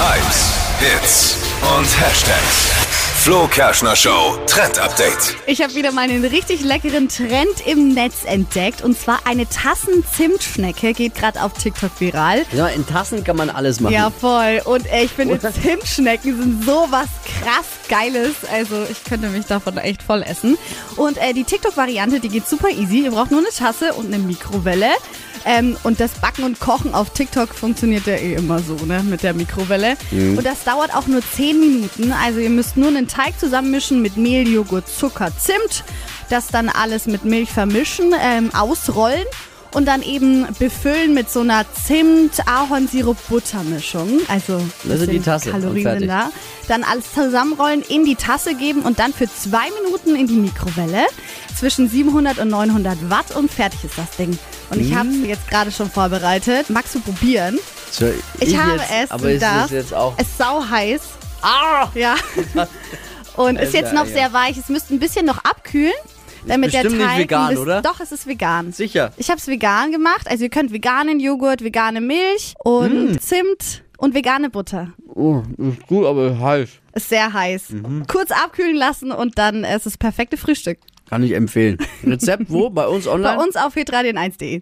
Hypes, Hits und Hashtags. Flo Kerschner Show Trend Update. Ich habe wieder mal einen richtig leckeren Trend im Netz entdeckt. Und zwar eine Tassen-Zimtschnecke geht gerade auf TikTok viral. Ja, in Tassen kann man alles machen. Ja, voll. Und äh, ich finde, Zimtschnecken sind sowas krass Geiles. Also ich könnte mich davon echt voll essen. Und äh, die TikTok-Variante, die geht super easy. Ihr braucht nur eine Tasse und eine Mikrowelle. Ähm, und das Backen und Kochen auf TikTok funktioniert ja eh immer so, ne, mit der Mikrowelle. Und das dauert auch nur 10 Minuten. Also ihr müsst nur einen Teig zusammenmischen mit Mehl, Joghurt, Zucker, Zimt. Das dann alles mit Milch vermischen, ähm, ausrollen und dann eben befüllen mit so einer Zimt-Ahornsirup-Butter-Mischung. Also, Also die Tasse Kalorien da. Dann alles zusammenrollen, in die Tasse geben und dann für zwei Minuten in die Mikrowelle. Zwischen 700 und 900 Watt und fertig ist das Ding. Und ich habe Mm. es jetzt gerade schon vorbereitet. Magst du probieren? So, Ich, habe jetzt, es. Aber ist es jetzt auch. Es ist sau heiß. Ah! Ja. Und ist jetzt noch sehr weich. Es müsste ein bisschen noch abkühlen. Damit der bestimmt Teig nicht vegan, bisschen- oder? Doch, es ist vegan. Sicher. Ich habe es vegan gemacht. Also ihr könnt veganen Joghurt, vegane Milch und Mm. Zimt und vegane Butter. Oh, ist gut, aber heiß. Ist sehr heiß. Mhm. Kurz abkühlen lassen und dann ist es das perfekte Frühstück. Kann ich empfehlen. Rezept wo? Bei uns online? Bei uns auf hitradion1.de.